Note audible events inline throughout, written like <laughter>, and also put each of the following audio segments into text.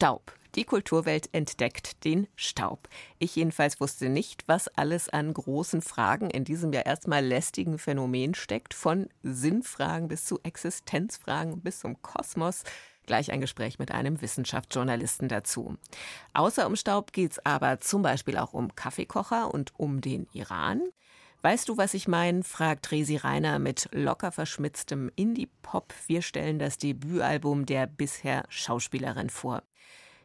Staub. Die Kulturwelt entdeckt den Staub. Ich jedenfalls wusste nicht, was alles an großen Fragen in diesem ja erstmal lästigen Phänomen steckt, von Sinnfragen bis zu Existenzfragen bis zum Kosmos. Gleich ein Gespräch mit einem Wissenschaftsjournalisten dazu. Außer um Staub geht es aber zum Beispiel auch um Kaffeekocher und um den Iran. Weißt du, was ich meine? fragt Resi Reiner mit locker verschmitztem Indie-Pop. Wir stellen das Debütalbum der bisher Schauspielerin vor.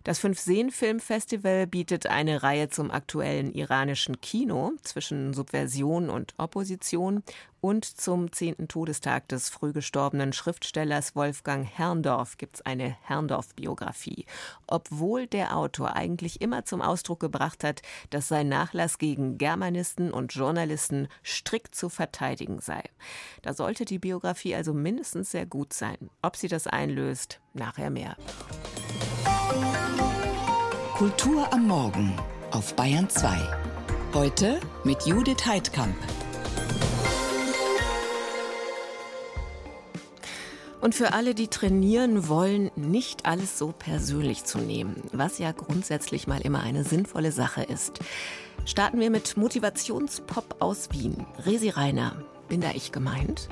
Das Fünf-Seen-Filmfestival bietet eine Reihe zum aktuellen iranischen Kino zwischen Subversion und Opposition und zum zehnten Todestag des früh gestorbenen Schriftstellers Wolfgang Herrndorf gibt es eine Herrndorf-Biografie. Obwohl der Autor eigentlich immer zum Ausdruck gebracht hat, dass sein Nachlass gegen Germanisten und Journalisten strikt zu verteidigen sei. Da sollte die Biografie also mindestens sehr gut sein. Ob sie das einlöst, nachher mehr. Kultur am Morgen auf Bayern 2. Heute mit Judith Heidkamp. Und für alle, die trainieren wollen, nicht alles so persönlich zu nehmen, was ja grundsätzlich mal immer eine sinnvolle Sache ist. Starten wir mit Motivationspop aus Wien. Resi Reiner, bin da ich gemeint?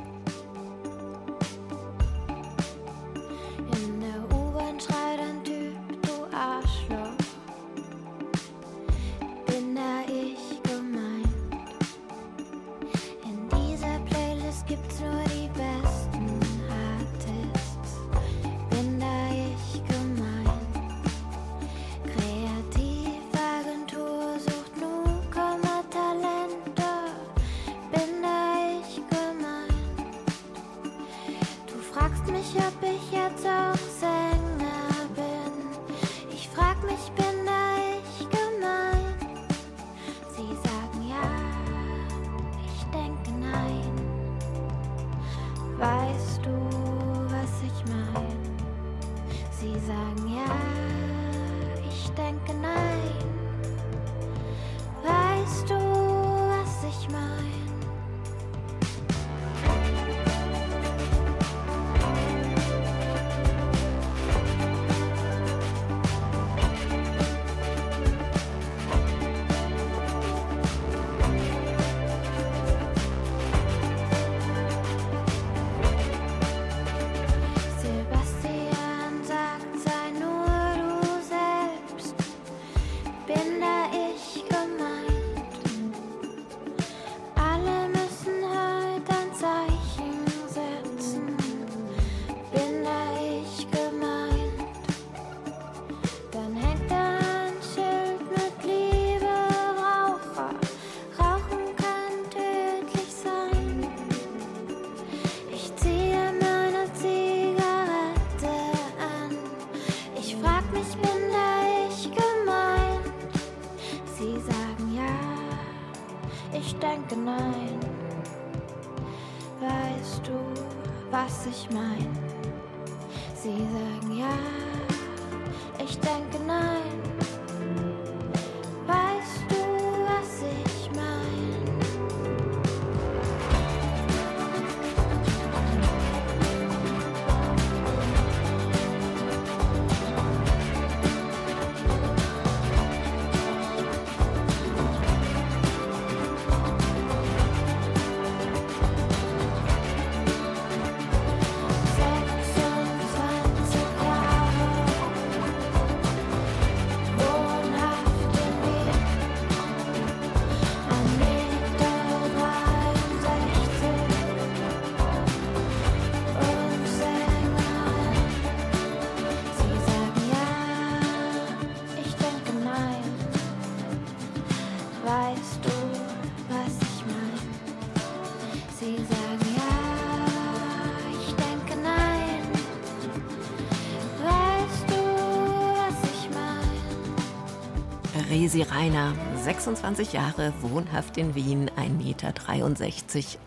Resi Reiner, 26 Jahre, wohnhaft in Wien, 1,63 Meter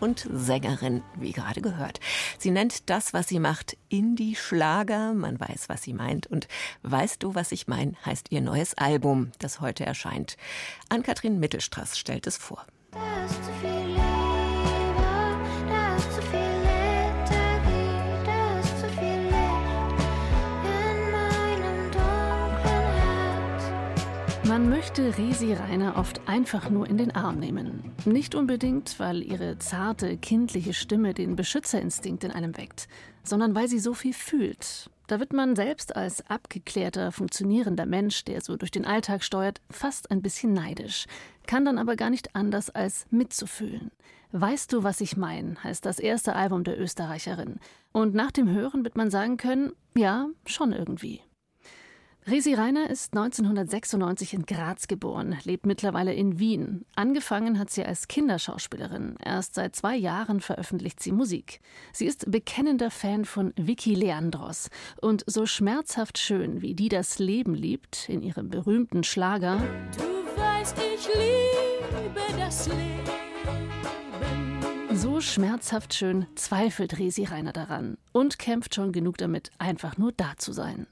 und Sängerin, wie gerade gehört. Sie nennt das, was sie macht, Indie-Schlager. Man weiß, was sie meint. Und Weißt du, was ich mein, heißt ihr neues Album, das heute erscheint. Ann-Kathrin Mittelstraß stellt es vor. Das ist zu viel. Man möchte Resi Rainer oft einfach nur in den Arm nehmen. Nicht unbedingt, weil ihre zarte, kindliche Stimme den Beschützerinstinkt in einem weckt, sondern weil sie so viel fühlt. Da wird man selbst als abgeklärter, funktionierender Mensch, der so durch den Alltag steuert, fast ein bisschen neidisch, kann dann aber gar nicht anders als mitzufühlen. Weißt du, was ich mein, heißt das erste Album der Österreicherin. Und nach dem Hören wird man sagen können, ja, schon irgendwie. Resi Reiner ist 1996 in Graz geboren, lebt mittlerweile in Wien. Angefangen hat sie als Kinderschauspielerin. Erst seit zwei Jahren veröffentlicht sie Musik. Sie ist bekennender Fan von Vicky Leandros. Und so schmerzhaft schön, wie die das Leben liebt, in ihrem berühmten Schlager. Du weißt, ich liebe das Leben. So schmerzhaft schön zweifelt Resi Reiner daran und kämpft schon genug damit, einfach nur da zu sein.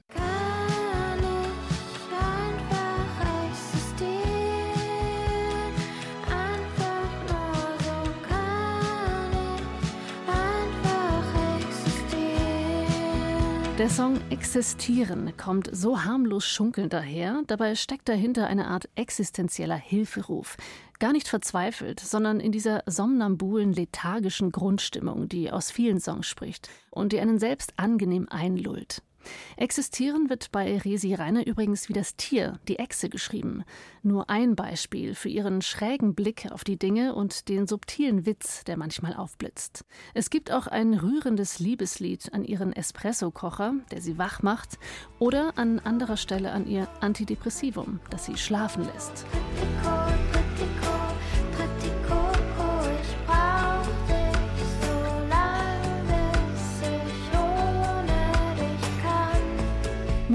Der Song Existieren kommt so harmlos schunkelnd daher, dabei steckt dahinter eine Art existenzieller Hilferuf. Gar nicht verzweifelt, sondern in dieser somnambulen, lethargischen Grundstimmung, die aus vielen Songs spricht und die einen selbst angenehm einlullt. Existieren wird bei Resi Reiner übrigens wie das Tier, die Echse, geschrieben. Nur ein Beispiel für ihren schrägen Blick auf die Dinge und den subtilen Witz, der manchmal aufblitzt. Es gibt auch ein rührendes Liebeslied an ihren Espresso-Kocher, der sie wach macht, oder an anderer Stelle an ihr Antidepressivum, das sie schlafen lässt.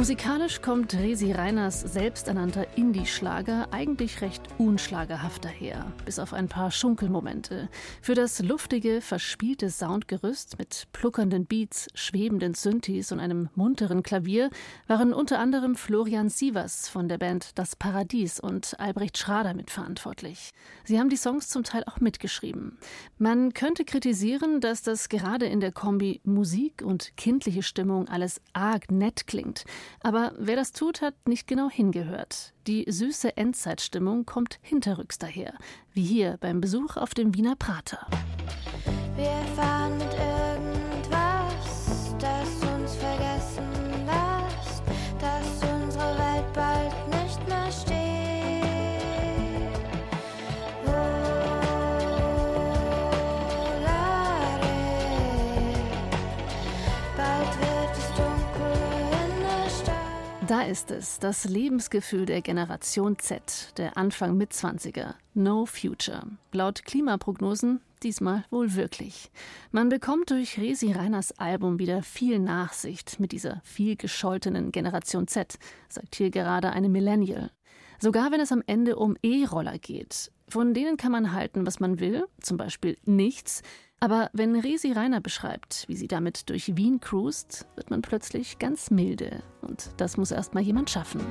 Musikalisch kommt Resi Reiners selbsternannter Indie-Schlager eigentlich recht unschlagerhaft daher, bis auf ein paar Schunkelmomente. Für das luftige, verspielte Soundgerüst mit pluckernden Beats, schwebenden Synthes und einem munteren Klavier waren unter anderem Florian Sievers von der Band Das Paradies und Albrecht Schrader mitverantwortlich. Sie haben die Songs zum Teil auch mitgeschrieben. Man könnte kritisieren, dass das gerade in der Kombi Musik und kindliche Stimmung alles arg nett klingt. Aber wer das tut, hat nicht genau hingehört. Die süße Endzeitstimmung kommt hinterrücks daher, wie hier beim Besuch auf dem Wiener Prater. Wir fahren mit irgendwas, Da ist es, das Lebensgefühl der Generation Z, der Anfang Mitzwanziger. No Future. Laut Klimaprognosen diesmal wohl wirklich. Man bekommt durch Resi Reiners Album wieder viel Nachsicht mit dieser viel gescholtenen Generation Z, sagt hier gerade eine Millennial. Sogar wenn es am Ende um E-Roller geht. Von denen kann man halten, was man will, zum Beispiel nichts. Aber wenn Resi Reiner beschreibt, wie sie damit durch Wien cruist, wird man plötzlich ganz milde. Und das muss erst mal jemand schaffen.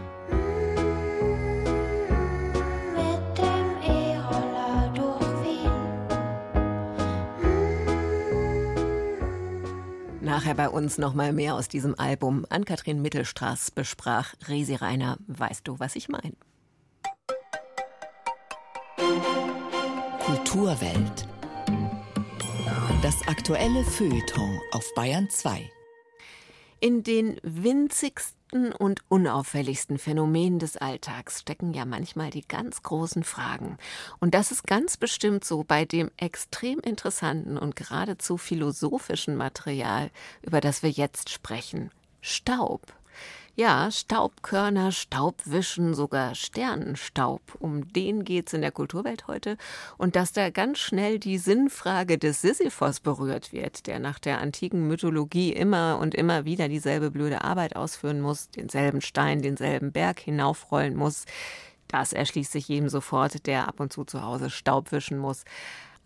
Nachher bei uns noch mal mehr aus diesem Album. Ann-Kathrin Mittelstraß besprach Resi Reiner. Weißt du, was ich meine? Kulturwelt. Das aktuelle Feuilleton auf Bayern 2. In den winzigsten und unauffälligsten Phänomenen des Alltags stecken ja manchmal die ganz großen Fragen. Und das ist ganz bestimmt so bei dem extrem interessanten und geradezu philosophischen Material, über das wir jetzt sprechen. Staub. Ja, Staubkörner, Staubwischen, sogar Sternenstaub. Um den geht's in der Kulturwelt heute. Und dass da ganz schnell die Sinnfrage des Sisyphos berührt wird, der nach der antiken Mythologie immer und immer wieder dieselbe blöde Arbeit ausführen muss, denselben Stein, denselben Berg hinaufrollen muss. Das erschließt sich jedem sofort, der ab und zu zu Hause Staub wischen muss.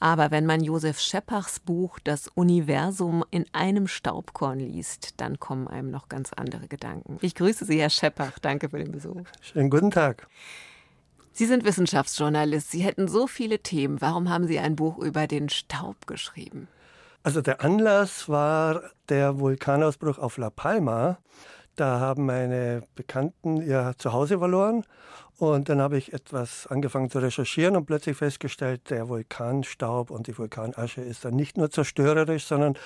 Aber wenn man Josef Scheppachs Buch Das Universum in einem Staubkorn liest, dann kommen einem noch ganz andere Gedanken. Ich grüße Sie, Herr Scheppach. Danke für den Besuch. Schönen guten Tag. Sie sind Wissenschaftsjournalist. Sie hätten so viele Themen. Warum haben Sie ein Buch über den Staub geschrieben? Also der Anlass war der Vulkanausbruch auf La Palma. Da haben meine Bekannten ihr Zuhause verloren. Und dann habe ich etwas angefangen zu recherchieren und plötzlich festgestellt, der Vulkanstaub und die Vulkanasche ist dann nicht nur zerstörerisch, sondern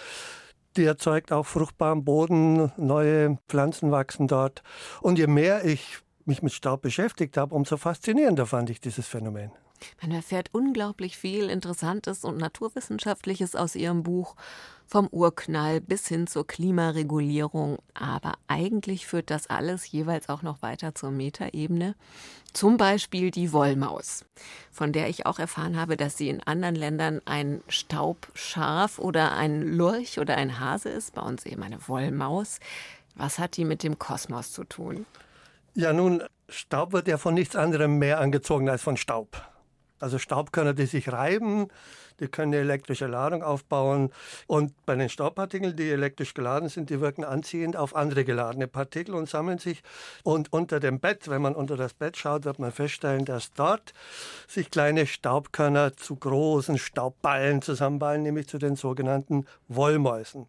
die erzeugt auch fruchtbaren Boden, neue Pflanzen wachsen dort. Und je mehr ich mich mit Staub beschäftigt habe, umso faszinierender fand ich dieses Phänomen. Man erfährt unglaublich viel Interessantes und Naturwissenschaftliches aus Ihrem Buch, vom Urknall bis hin zur Klimaregulierung. Aber eigentlich führt das alles jeweils auch noch weiter zur Metaebene. Zum Beispiel die Wollmaus, von der ich auch erfahren habe, dass sie in anderen Ländern ein Staubschaf oder ein Lurch oder ein Hase ist, bei uns eben eine Wollmaus. Was hat die mit dem Kosmos zu tun? Ja, nun, Staub wird ja von nichts anderem mehr angezogen als von Staub. Also Staubkörner, die sich reiben, die können eine elektrische Ladung aufbauen. Und bei den Staubpartikeln, die elektrisch geladen sind, die wirken anziehend auf andere geladene Partikel und sammeln sich. Und unter dem Bett, wenn man unter das Bett schaut, wird man feststellen, dass dort sich kleine Staubkörner zu großen Staubballen zusammenballen, nämlich zu den sogenannten Wollmäusen.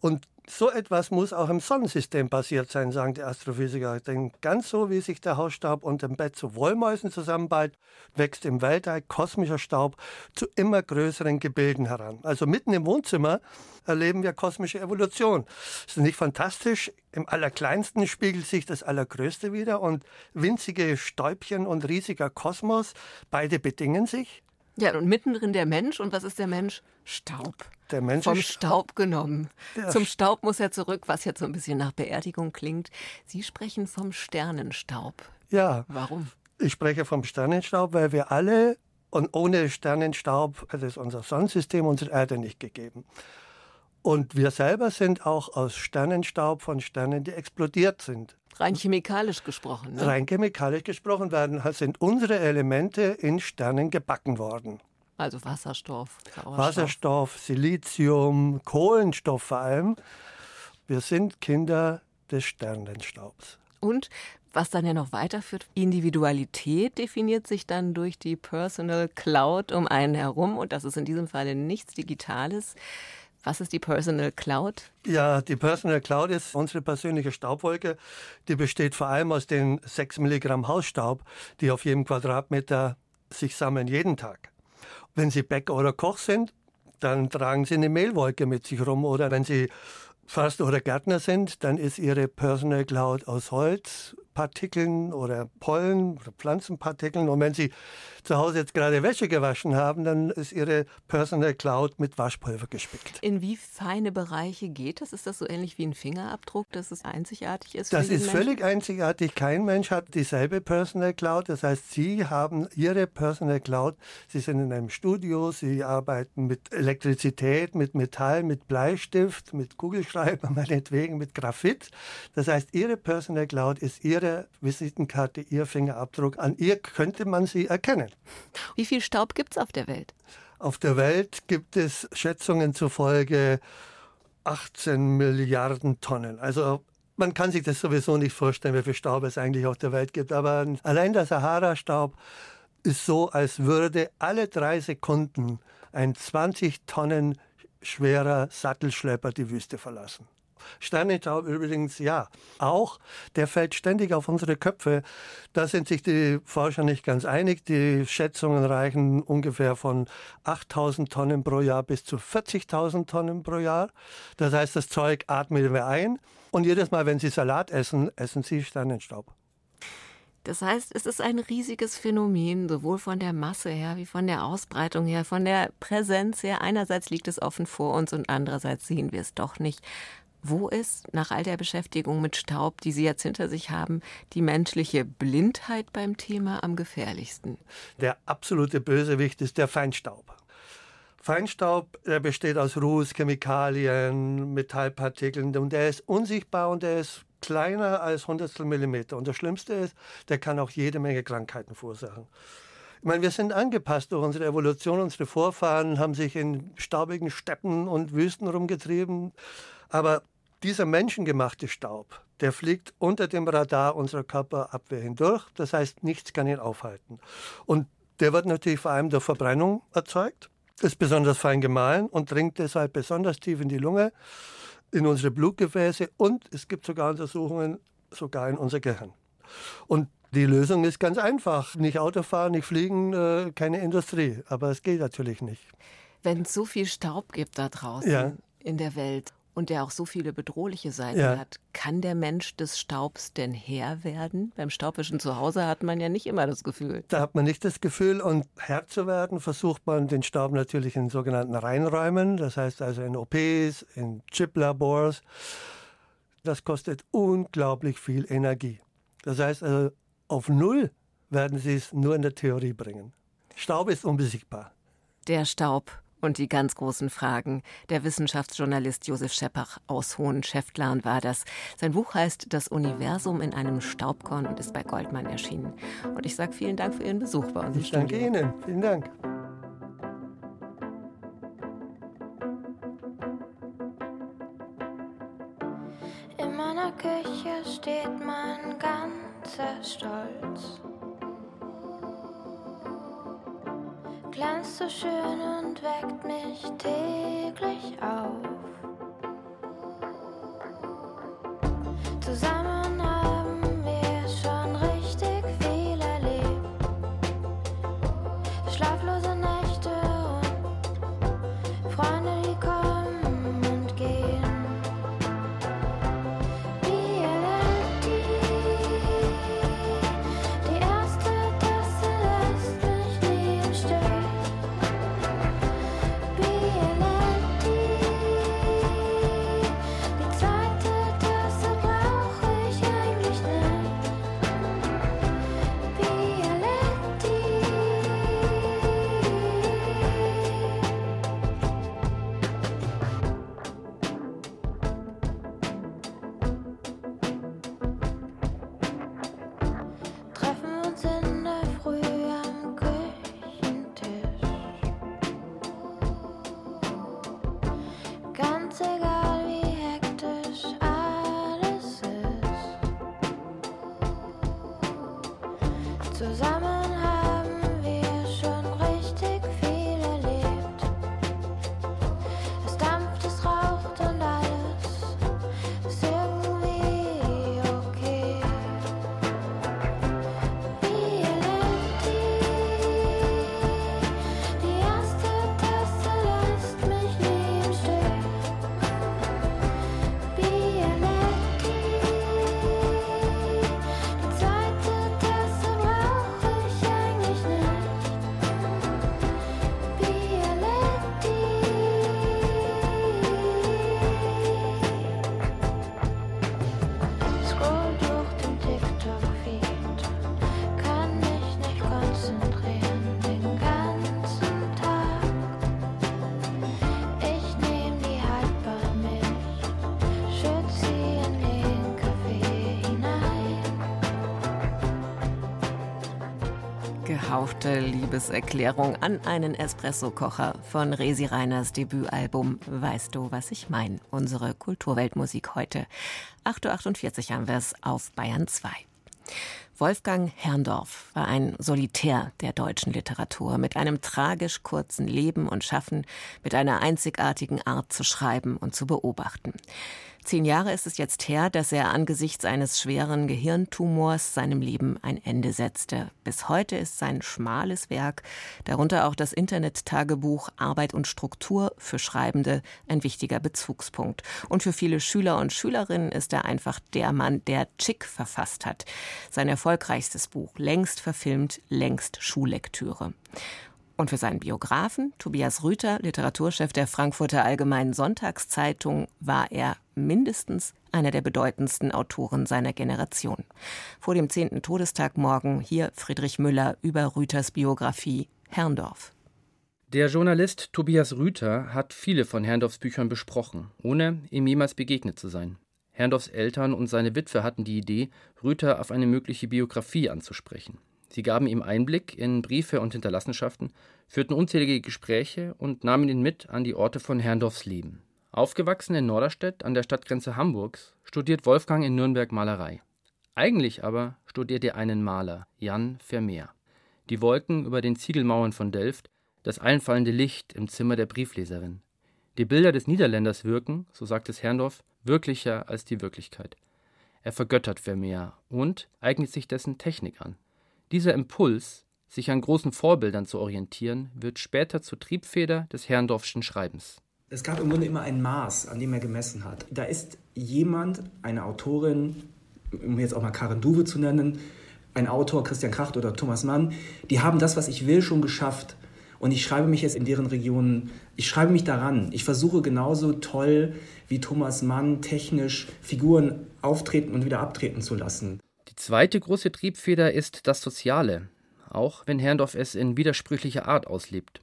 Und so etwas muss auch im Sonnensystem passiert sein, sagen die Astrophysiker. Denn ganz so wie sich der Hausstaub unter dem Bett zu Wollmäusen zusammenballt, wächst im Weltall kosmischer Staub zu immer größeren Gebilden heran. Also mitten im Wohnzimmer erleben wir kosmische Evolution. Ist nicht fantastisch? Im Allerkleinsten spiegelt sich das Allergrößte wieder und winzige Stäubchen und riesiger Kosmos, beide bedingen sich. Ja, und mittendrin der Mensch. Und was ist der Mensch? Staub. Der Mensch Vom Staub genommen. Zum Staub muss er zurück, was jetzt so ein bisschen nach Beerdigung klingt. Sie sprechen vom Sternenstaub. Ja. Warum? Ich spreche vom Sternenstaub, weil wir alle und ohne Sternenstaub hätte es unser Sonnensystem, unsere Erde nicht gegeben. Und wir selber sind auch aus Sternenstaub von Sternen, die explodiert sind. Rein chemikalisch gesprochen. Ne? Rein chemikalisch gesprochen werden, sind unsere Elemente in Sternen gebacken worden. Also Wasserstoff, Sauerstoff. Wasserstoff, Silizium, Kohlenstoff vor allem. Wir sind Kinder des Sternenstaubs. Und was dann ja noch weiterführt, Individualität definiert sich dann durch die Personal Cloud um einen herum. Und das ist in diesem Falle nichts Digitales. Was ist die Personal Cloud? Ja, die Personal Cloud ist unsere persönliche Staubwolke. Die besteht vor allem aus den 6 Milligramm Hausstaub, die auf jedem Quadratmeter sich sammeln jeden Tag. Wenn Sie Bäcker oder Koch sind, dann tragen Sie eine Mehlwolke mit sich rum. Oder wenn Sie Förster oder Gärtner sind, dann ist Ihre Personal Cloud aus Holz, Partikeln oder Pollen oder Pflanzenpartikeln. Und wenn Sie zu Hause jetzt gerade Wäsche gewaschen haben, dann ist Ihre Personal Cloud mit Waschpulver gespickt. In wie feine Bereiche geht das? Ist das so ähnlich wie ein Fingerabdruck, dass es einzigartig ist? Das ist völlig einzigartig. Kein Mensch hat dieselbe Personal Cloud. Das heißt, Sie haben Ihre Personal Cloud. Sie sind in einem Studio, Sie arbeiten mit Elektrizität, mit Metall, mit Bleistift, mit Kugelschreiber, <laughs> meinetwegen mit Graphit. Das heißt, Ihre Personal Cloud ist Ihre ihre Visitenkarte, ihr Fingerabdruck. An ihr könnte man sie erkennen. Wie viel Staub gibt es auf der Welt? Auf der Welt gibt es Schätzungen zufolge 18 Milliarden Tonnen. Also man kann sich das sowieso nicht vorstellen, wie viel Staub es eigentlich auf der Welt gibt. Aber allein der Sahara-Staub ist so, als würde alle drei Sekunden ein 20 Tonnen schwerer Sattelschlepper die Wüste verlassen. Sternenstaub übrigens ja auch. Der fällt ständig auf unsere Köpfe. Da sind sich die Forscher nicht ganz einig. Die Schätzungen reichen ungefähr von 8000 Tonnen pro Jahr bis zu 40.000 Tonnen pro Jahr. Das heißt, das Zeug atmen wir ein. Und jedes Mal, wenn Sie Salat essen, essen Sie Sternenstaub. Das heißt, es ist ein riesiges Phänomen, sowohl von der Masse her wie von der Ausbreitung her, von der Präsenz her. Einerseits liegt es offen vor uns und andererseits sehen wir es doch nicht. Wo ist nach all der Beschäftigung mit Staub, die Sie jetzt hinter sich haben, die menschliche Blindheit beim Thema am gefährlichsten? Der absolute Bösewicht ist der Feinstaub. Feinstaub der besteht aus Ruß, Chemikalien, Metallpartikeln und der ist unsichtbar und der ist kleiner als Hundertstel Millimeter. Und das Schlimmste ist, der kann auch jede Menge Krankheiten verursachen. Ich meine, wir sind angepasst durch unsere Evolution. Unsere Vorfahren haben sich in staubigen Steppen und Wüsten rumgetrieben. Aber dieser menschengemachte Staub, der fliegt unter dem Radar unserer Körperabwehr hindurch. Das heißt, nichts kann ihn aufhalten. Und der wird natürlich vor allem durch Verbrennung erzeugt, ist besonders fein gemahlen und dringt deshalb besonders tief in die Lunge, in unsere Blutgefäße und es gibt sogar Untersuchungen sogar in unser Gehirn. Und die Lösung ist ganz einfach. Nicht Autofahren, nicht fliegen, äh, keine Industrie. Aber es geht natürlich nicht. Wenn es so viel Staub gibt da draußen ja. in der Welt und der auch so viele bedrohliche Seiten ja. hat, kann der Mensch des Staubs denn Herr werden? Beim Staubwischen zu Hause hat man ja nicht immer das Gefühl. Da hat man nicht das Gefühl und Herr zu werden versucht man den Staub natürlich in sogenannten Reinräumen, das heißt also in OPs, in Chiplabors. Das kostet unglaublich viel Energie. Das heißt also, auf Null werden sie es nur in der Theorie bringen. Staub ist unbesiegbar. Der Staub und die ganz großen Fragen. Der Wissenschaftsjournalist Josef Scheppach aus Hohenschäftlern war das. Sein Buch heißt Das Universum in einem Staubkorn und ist bei Goldmann erschienen. Und ich sage vielen Dank für Ihren Besuch bei uns. Ich danke Ihnen. Vielen Dank. In meiner Küche steht mein ganzer Stolz. Glänzt so schön und weckt mich täglich auf. Zusammen angehauchte Liebeserklärung an einen Espresso-Kocher von Resi Reiners Debütalbum Weißt du, was ich mein? Unsere Kulturweltmusik heute. 8.48 Uhr haben wir es auf Bayern 2. Wolfgang Herrndorf war ein Solitär der deutschen Literatur mit einem tragisch kurzen Leben und Schaffen, mit einer einzigartigen Art zu schreiben und zu beobachten. Zehn Jahre ist es jetzt her, dass er angesichts eines schweren Gehirntumors seinem Leben ein Ende setzte. Bis heute ist sein schmales Werk, darunter auch das Internet-Tagebuch Arbeit und Struktur für Schreibende, ein wichtiger Bezugspunkt. Und für viele Schüler und Schülerinnen ist er einfach der Mann, der Chick verfasst hat. Sein erfolgreichstes Buch, längst verfilmt, längst Schullektüre. Und für seinen Biografen, Tobias Rüther, Literaturchef der Frankfurter Allgemeinen Sonntagszeitung, war er mindestens einer der bedeutendsten Autoren seiner Generation. Vor dem zehnten Todestag morgen hier Friedrich Müller über Rüthers Biografie Herrndorf. Der Journalist Tobias Rüther hat viele von Herrndorfs Büchern besprochen, ohne ihm jemals begegnet zu sein. Herrndorfs Eltern und seine Witwe hatten die Idee, Rüther auf eine mögliche Biografie anzusprechen. Sie gaben ihm Einblick in Briefe und Hinterlassenschaften, führten unzählige Gespräche und nahmen ihn mit an die Orte von Herrndorfs Leben. Aufgewachsen in Norderstedt an der Stadtgrenze Hamburgs, studiert Wolfgang in Nürnberg Malerei. Eigentlich aber studiert er einen Maler, Jan Vermeer. Die Wolken über den Ziegelmauern von Delft, das einfallende Licht im Zimmer der Briefleserin. Die Bilder des Niederländers wirken, so sagt es Herrndorf, wirklicher als die Wirklichkeit. Er vergöttert Vermeer und eignet sich dessen Technik an. Dieser Impuls, sich an großen Vorbildern zu orientieren, wird später zur Triebfeder des Herrndorfschen Schreibens. Es gab im Grunde immer ein Maß, an dem er gemessen hat. Da ist jemand, eine Autorin, um jetzt auch mal Karen Duwe zu nennen, ein Autor, Christian Kracht oder Thomas Mann, die haben das, was ich will, schon geschafft. Und ich schreibe mich jetzt in deren Regionen, ich schreibe mich daran. Ich versuche genauso toll wie Thomas Mann technisch Figuren auftreten und wieder abtreten zu lassen. Die zweite große Triebfeder ist das Soziale, auch wenn Herrndorf es in widersprüchlicher Art auslebt.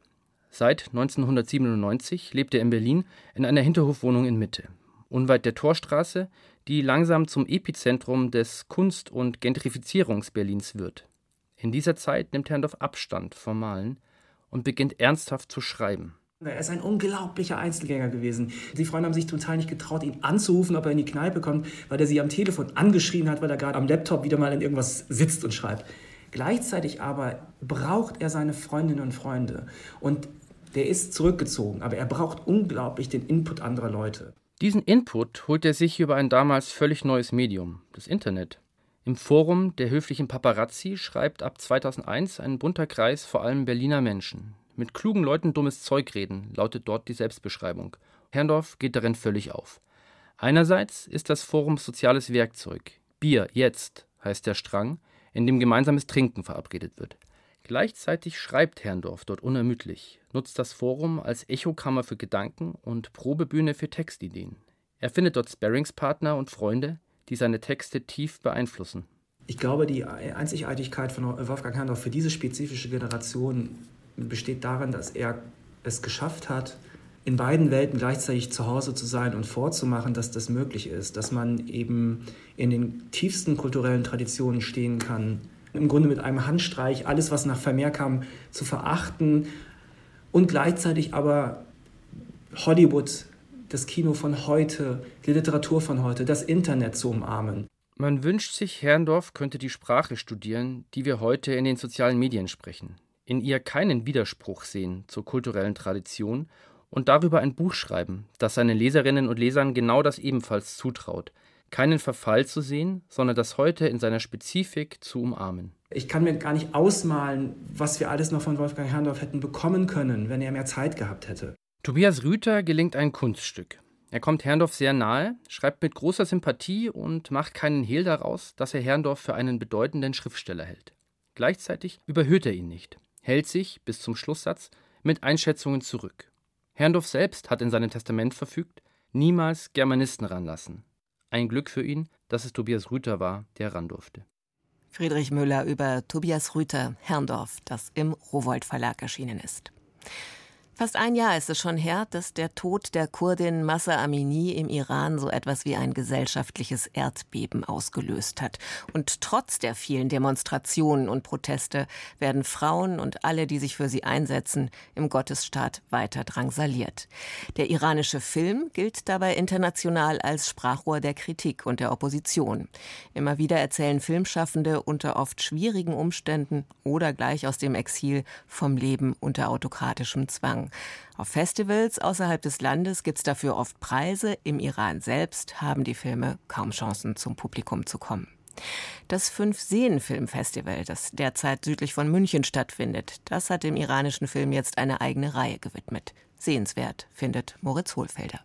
Seit 1997 lebt er in Berlin in einer Hinterhofwohnung in Mitte, unweit der Torstraße, die langsam zum Epizentrum des Kunst- und Gentrifizierungs-Berlins wird. In dieser Zeit nimmt Herrndorf Abstand vom Malen und beginnt ernsthaft zu schreiben. Er ist ein unglaublicher Einzelgänger gewesen. Die Freunde haben sich total nicht getraut, ihn anzurufen, ob er in die Kneipe kommt, weil er sie am Telefon angeschrien hat, weil er gerade am Laptop wieder mal in irgendwas sitzt und schreibt. Gleichzeitig aber braucht er seine Freundinnen und Freunde. Und der ist zurückgezogen, aber er braucht unglaublich den Input anderer Leute. Diesen Input holt er sich über ein damals völlig neues Medium, das Internet. Im Forum der höflichen Paparazzi schreibt ab 2001 ein bunter Kreis vor allem Berliner Menschen. Mit klugen Leuten dummes Zeug reden, lautet dort die Selbstbeschreibung. Herrndorf geht darin völlig auf. Einerseits ist das Forum soziales Werkzeug. Bier, jetzt, heißt der Strang, in dem gemeinsames Trinken verabredet wird. Gleichzeitig schreibt Herrndorf dort unermüdlich, nutzt das Forum als Echokammer für Gedanken und Probebühne für Textideen. Er findet dort Sparringspartner und Freunde, die seine Texte tief beeinflussen. Ich glaube, die Einzigartigkeit von Wolfgang Herrndorf für diese spezifische Generation besteht darin, dass er es geschafft hat, in beiden Welten gleichzeitig zu Hause zu sein und vorzumachen, dass das möglich ist, dass man eben in den tiefsten kulturellen Traditionen stehen kann, im Grunde mit einem Handstreich alles, was nach Vermeer kam, zu verachten und gleichzeitig aber Hollywood, das Kino von heute, die Literatur von heute, das Internet zu umarmen. Man wünscht sich, Herrndorf könnte die Sprache studieren, die wir heute in den sozialen Medien sprechen, in ihr keinen Widerspruch sehen zur kulturellen Tradition und darüber ein Buch schreiben, das seinen Leserinnen und Lesern genau das ebenfalls zutraut, keinen Verfall zu sehen, sondern das heute in seiner Spezifik zu umarmen. Ich kann mir gar nicht ausmalen, was wir alles noch von Wolfgang Herrndorf hätten bekommen können, wenn er mehr Zeit gehabt hätte. Tobias Rüther gelingt ein Kunststück. Er kommt Herrndorf sehr nahe, schreibt mit großer Sympathie und macht keinen Hehl daraus, dass er Herrndorf für einen bedeutenden Schriftsteller hält. Gleichzeitig überhöht er ihn nicht, hält sich bis zum Schlusssatz mit Einschätzungen zurück. Herrndorf selbst hat in seinem Testament verfügt, niemals Germanisten ranlassen. Ein Glück für ihn, dass es Tobias Rüther war, der ran durfte. Friedrich Müller über Tobias Rüther, Herrndorf, das im Rowold Verlag erschienen ist. Fast ein Jahr ist es schon her, dass der Tod der Kurdin Massa Amini im Iran so etwas wie ein gesellschaftliches Erdbeben ausgelöst hat. Und trotz der vielen Demonstrationen und Proteste werden Frauen und alle, die sich für sie einsetzen, im Gottesstaat weiter drangsaliert. Der iranische Film gilt dabei international als Sprachrohr der Kritik und der Opposition. Immer wieder erzählen Filmschaffende unter oft schwierigen Umständen oder gleich aus dem Exil vom Leben unter autokratischem Zwang. Auf Festivals außerhalb des Landes gibt es dafür oft Preise. Im Iran selbst haben die Filme kaum Chancen, zum Publikum zu kommen. Das Fünf-Seen-Filmfestival, das derzeit südlich von München stattfindet, das hat dem iranischen Film jetzt eine eigene Reihe gewidmet. Sehenswert, findet Moritz Hohlfelder.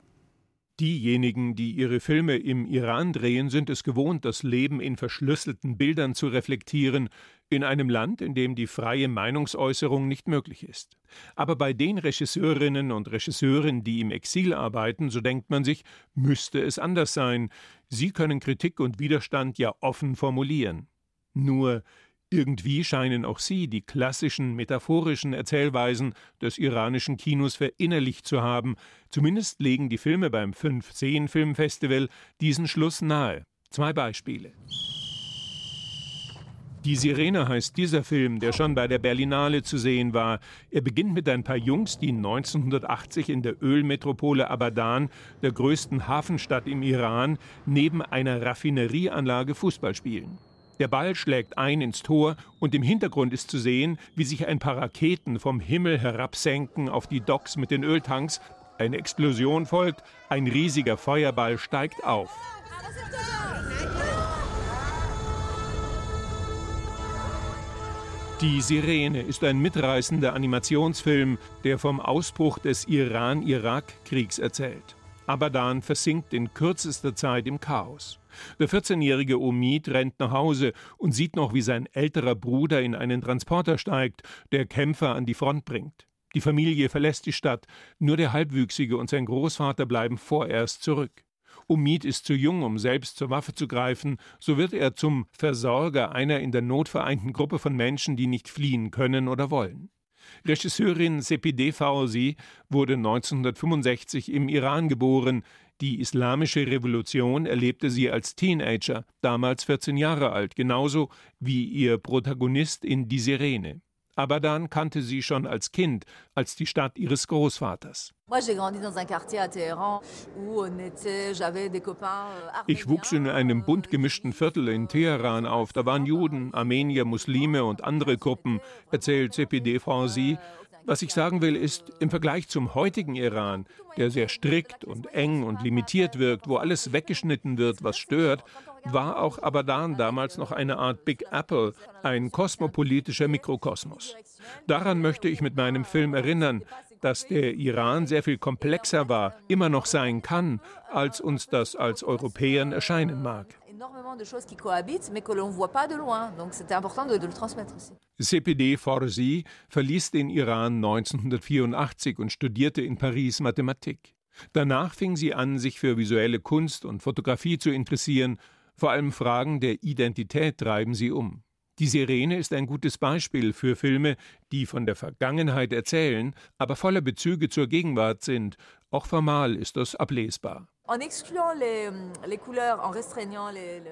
Diejenigen, die ihre Filme im Iran drehen, sind es gewohnt, das Leben in verschlüsselten Bildern zu reflektieren, in einem Land, in dem die freie Meinungsäußerung nicht möglich ist. Aber bei den Regisseurinnen und Regisseuren, die im Exil arbeiten, so denkt man sich, müsste es anders sein. Sie können Kritik und Widerstand ja offen formulieren. Nur irgendwie scheinen auch sie die klassischen metaphorischen Erzählweisen des iranischen Kinos verinnerlicht zu haben. Zumindest legen die Filme beim 5-10 Filmfestival diesen Schluss nahe. Zwei Beispiele. Die Sirene heißt dieser Film, der schon bei der Berlinale zu sehen war. Er beginnt mit ein paar Jungs, die 1980 in der Ölmetropole Abadan, der größten Hafenstadt im Iran, neben einer Raffinerieanlage Fußball spielen. Der Ball schlägt ein ins Tor und im Hintergrund ist zu sehen, wie sich ein paar Raketen vom Himmel herabsenken auf die Docks mit den Öltanks. Eine Explosion folgt, ein riesiger Feuerball steigt auf. Die Sirene ist ein mitreißender Animationsfilm, der vom Ausbruch des Iran-Irak-Kriegs erzählt. Abadan versinkt in kürzester Zeit im Chaos. Der 14-jährige Omid rennt nach Hause und sieht noch, wie sein älterer Bruder in einen Transporter steigt, der Kämpfer an die Front bringt. Die Familie verlässt die Stadt, nur der Halbwüchsige und sein Großvater bleiben vorerst zurück. Umid ist zu jung, um selbst zur Waffe zu greifen, so wird er zum Versorger einer in der Not vereinten Gruppe von Menschen, die nicht fliehen können oder wollen. Regisseurin Sepideh Fauzi wurde 1965 im Iran geboren. Die islamische Revolution erlebte sie als Teenager, damals 14 Jahre alt, genauso wie ihr Protagonist in Die Sirene. Abadan kannte sie schon als Kind, als die Stadt ihres Großvaters. Ich wuchs in einem bunt gemischten Viertel in Teheran auf. Da waren Juden, Armenier, Muslime und andere Gruppen, erzählt CPD Franzi. Was ich sagen will, ist, im Vergleich zum heutigen Iran, der sehr strikt und eng und limitiert wirkt, wo alles weggeschnitten wird, was stört, war auch Abadan damals noch eine Art Big Apple, ein kosmopolitischer Mikrokosmos. Daran möchte ich mit meinem Film erinnern, dass der Iran sehr viel komplexer war, immer noch sein kann, als uns das als Europäern erscheinen mag. CPD Forzi verließ den Iran 1984 und studierte in Paris Mathematik. Danach fing sie an, sich für visuelle Kunst und Fotografie zu interessieren vor allem Fragen der Identität treiben sie um. Die Sirene ist ein gutes Beispiel für Filme, die von der Vergangenheit erzählen, aber voller Bezüge zur Gegenwart sind. Auch formal ist das ablesbar.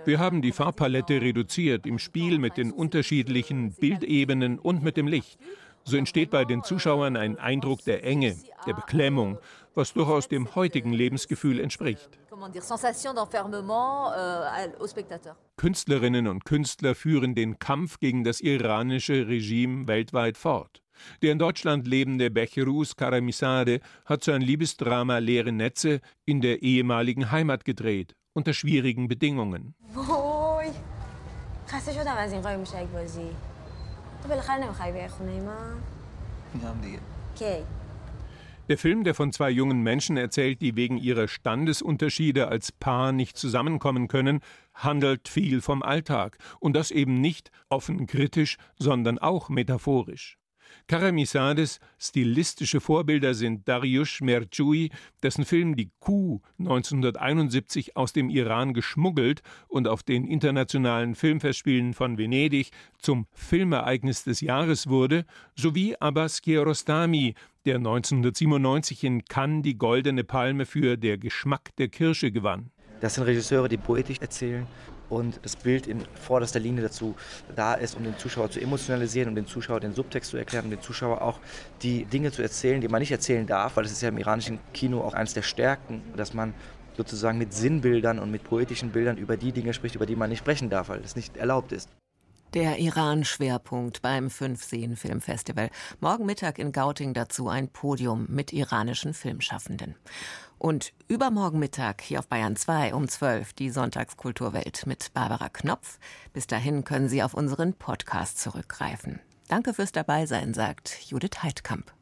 Wir haben die Farbpalette reduziert im Spiel mit den unterschiedlichen Bildebenen und mit dem Licht. So entsteht bei den Zuschauern ein Eindruck der Enge, der Beklemmung, was durchaus dem heutigen Lebensgefühl entspricht. Euh, Künstlerinnen und Künstler führen den Kampf gegen das iranische Regime weltweit fort. Der in Deutschland lebende Becherus Karamisade hat sein Liebesdrama Leere Netze in der ehemaligen Heimat gedreht, unter schwierigen Bedingungen. Okay. Der Film, der von zwei jungen Menschen erzählt, die wegen ihrer Standesunterschiede als Paar nicht zusammenkommen können, handelt viel vom Alltag und das eben nicht offen kritisch, sondern auch metaphorisch. Karamisades stilistische Vorbilder sind Dariush Merjoui, dessen Film Die Kuh 1971 aus dem Iran geschmuggelt und auf den internationalen Filmfestspielen von Venedig zum Filmereignis des Jahres wurde, sowie Abbas Kiarostami, der 1997 in Cannes die Goldene Palme für Der Geschmack der Kirsche gewann. Das sind Regisseure, die poetisch erzählen und das Bild in vorderster Linie dazu da ist, um den Zuschauer zu emotionalisieren, um den Zuschauer den Subtext zu erklären, um den Zuschauer auch die Dinge zu erzählen, die man nicht erzählen darf, weil das ist ja im iranischen Kino auch eines der Stärken, dass man sozusagen mit Sinnbildern und mit poetischen Bildern über die Dinge spricht, über die man nicht sprechen darf, weil das nicht erlaubt ist. Der Iran-Schwerpunkt beim Fünf-Seen-Filmfestival. Morgen Mittag in Gauting dazu ein Podium mit iranischen Filmschaffenden. Und übermorgen Mittag hier auf Bayern 2 um 12 die Sonntagskulturwelt mit Barbara Knopf. Bis dahin können Sie auf unseren Podcast zurückgreifen. Danke fürs Dabeisein, sagt Judith Heidkamp.